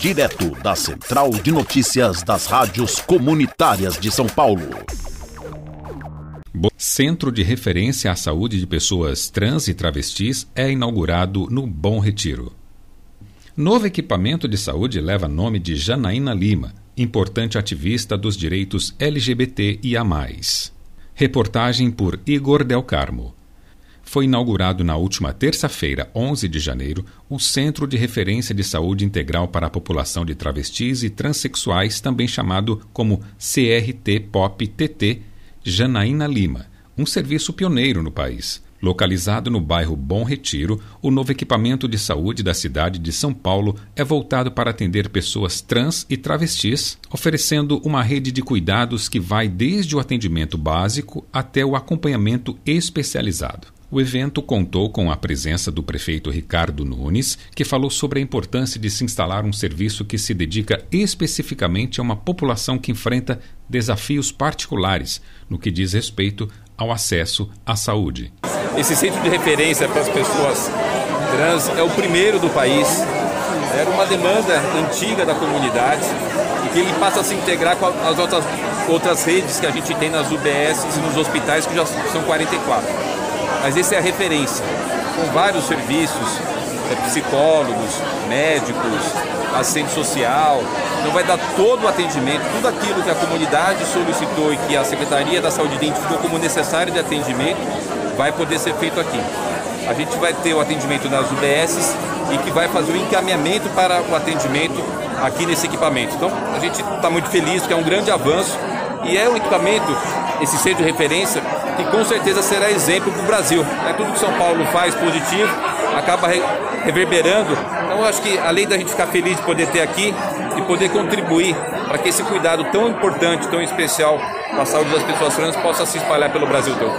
direto da Central de Notícias das Rádios Comunitárias de São Paulo. Centro de Referência à Saúde de Pessoas Trans e Travestis é inaugurado no Bom Retiro. Novo equipamento de saúde leva nome de Janaína Lima, importante ativista dos direitos LGBT e a mais. Reportagem por Igor Del Carmo. Foi inaugurado na última terça-feira, 11 de janeiro, o Centro de Referência de Saúde Integral para a População de Travestis e Transsexuais, também chamado como CRT-POP-TT, Janaína Lima, um serviço pioneiro no país. Localizado no bairro Bom Retiro, o novo equipamento de saúde da cidade de São Paulo é voltado para atender pessoas trans e travestis, oferecendo uma rede de cuidados que vai desde o atendimento básico até o acompanhamento especializado. O evento contou com a presença do prefeito Ricardo Nunes, que falou sobre a importância de se instalar um serviço que se dedica especificamente a uma população que enfrenta desafios particulares no que diz respeito ao acesso à saúde. Esse centro de referência para as pessoas trans é o primeiro do país. Era uma demanda antiga da comunidade e que ele passa a se integrar com as outras, outras redes que a gente tem nas UBS e nos hospitais, que já são 44. Mas esse é a referência, com vários serviços, é, psicólogos, médicos, assistente social, então vai dar todo o atendimento, tudo aquilo que a comunidade solicitou e que a Secretaria da Saúde identificou como necessário de atendimento, vai poder ser feito aqui. A gente vai ter o atendimento nas UBSs e que vai fazer o encaminhamento para o atendimento aqui nesse equipamento. Então a gente está muito feliz, que é um grande avanço e é um equipamento, esse centro de referência, que com certeza será exemplo para o Brasil. É tudo que São Paulo faz positivo, acaba reverberando. Então eu acho que além da gente ficar feliz de poder ter aqui e poder contribuir para que esse cuidado tão importante, tão especial para a saúde das pessoas trans possa se espalhar pelo Brasil todo.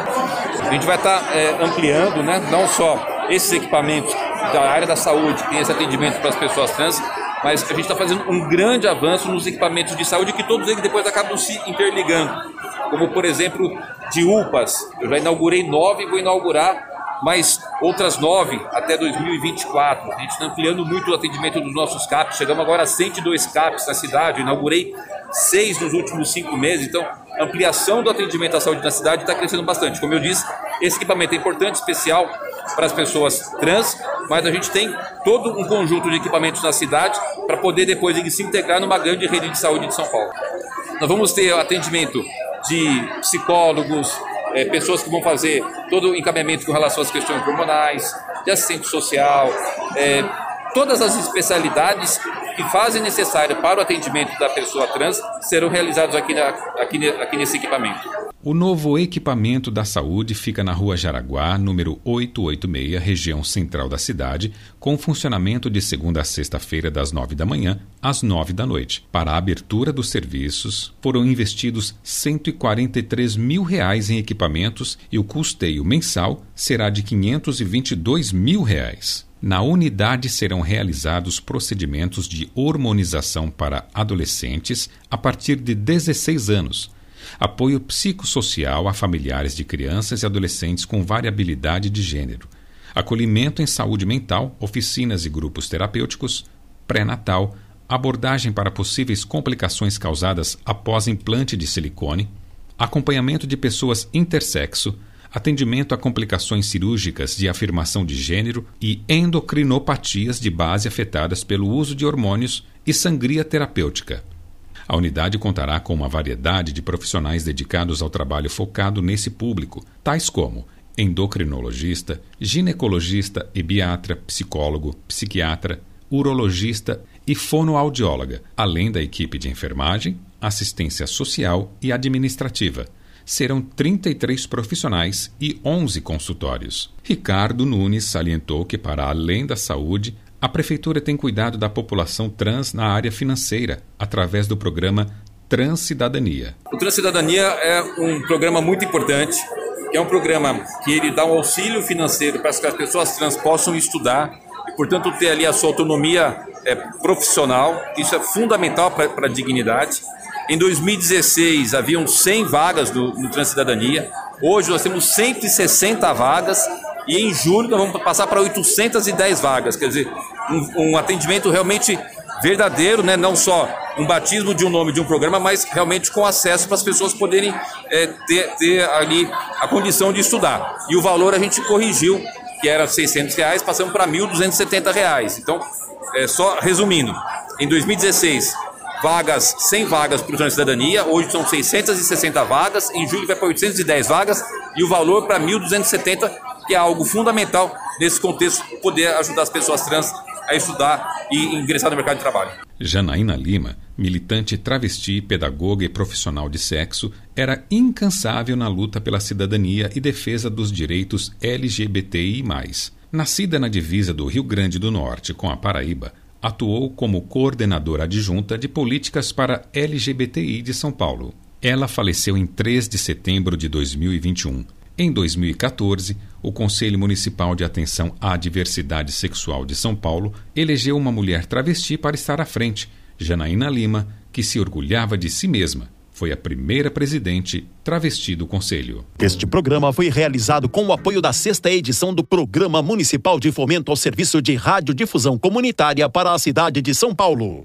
A gente vai estar tá, é, ampliando, né, não só esses equipamentos da área da saúde, tem esse atendimento para as pessoas trans, mas a gente está fazendo um grande avanço nos equipamentos de saúde que todos eles depois acabam se interligando. Como, por exemplo, de UPAs. Eu já inaugurei nove e vou inaugurar mais outras nove até 2024. A gente está ampliando muito o atendimento dos nossos CAPs. Chegamos agora a 102 CAPs na cidade. Eu inaugurei seis nos últimos cinco meses. Então, a ampliação do atendimento à saúde na cidade está crescendo bastante. Como eu disse, esse equipamento é importante, especial para as pessoas trans, mas a gente tem todo um conjunto de equipamentos na cidade para poder depois se integrar numa grande rede de saúde de São Paulo. Nós vamos ter atendimento de psicólogos, é, pessoas que vão fazer todo o encaminhamento com relação às questões hormonais, de assistente social, é, todas as especialidades que fazem necessário para o atendimento da pessoa trans serão realizados aqui, na, aqui, aqui nesse equipamento. O novo equipamento da saúde fica na Rua Jaraguá, número 886, região central da cidade, com funcionamento de segunda a sexta-feira, das nove da manhã às nove da noite. Para a abertura dos serviços, foram investidos 143 mil reais em equipamentos e o custeio mensal será de 522 mil reais. Na unidade serão realizados procedimentos de hormonização para adolescentes a partir de 16 anos, apoio psicossocial a familiares de crianças e adolescentes com variabilidade de gênero, acolhimento em saúde mental, oficinas e grupos terapêuticos, pré-natal, abordagem para possíveis complicações causadas após implante de silicone, acompanhamento de pessoas intersexo atendimento a complicações cirúrgicas de afirmação de gênero e endocrinopatias de base afetadas pelo uso de hormônios e sangria terapêutica. A unidade contará com uma variedade de profissionais dedicados ao trabalho focado nesse público, tais como endocrinologista, ginecologista, ebiatra, psicólogo, psiquiatra, urologista e fonoaudióloga, além da equipe de enfermagem, assistência social e administrativa serão 33 profissionais e 11 consultórios. Ricardo Nunes salientou que, para além da saúde, a Prefeitura tem cuidado da população trans na área financeira, através do programa Transcidadania. O Transcidadania é um programa muito importante, que é um programa que ele dá um auxílio financeiro para que as pessoas trans possam estudar e, portanto, ter ali a sua autonomia é, profissional. Isso é fundamental para a dignidade. Em 2016 haviam 100 vagas no, no Transcidadania. Hoje nós temos 160 vagas e em julho nós vamos passar para 810 vagas. Quer dizer, um, um atendimento realmente verdadeiro, né? não só um batismo de um nome de um programa, mas realmente com acesso para as pessoas poderem é, ter, ter, ali a condição de estudar. E o valor a gente corrigiu, que era 600 reais, passamos para 1.270 reais. Então, é, só resumindo, em 2016 vagas, 100 vagas para o de cidadania, hoje são 660 vagas, em julho vai para 810 vagas e o valor para 1.270, que é algo fundamental nesse contexto, poder ajudar as pessoas trans a estudar e ingressar no mercado de trabalho. Janaína Lima, militante travesti, pedagoga e profissional de sexo, era incansável na luta pela cidadania e defesa dos direitos LGBTI. Nascida na divisa do Rio Grande do Norte com a Paraíba, atuou como coordenadora adjunta de políticas para LGBTI de São Paulo. Ela faleceu em 3 de setembro de 2021. Em 2014, o Conselho Municipal de Atenção à Diversidade Sexual de São Paulo elegeu uma mulher travesti para estar à frente, Janaína Lima, que se orgulhava de si mesma foi a primeira presidente travesti do Conselho. Este programa foi realizado com o apoio da sexta edição do Programa Municipal de Fomento ao Serviço de Radiodifusão Comunitária para a cidade de São Paulo.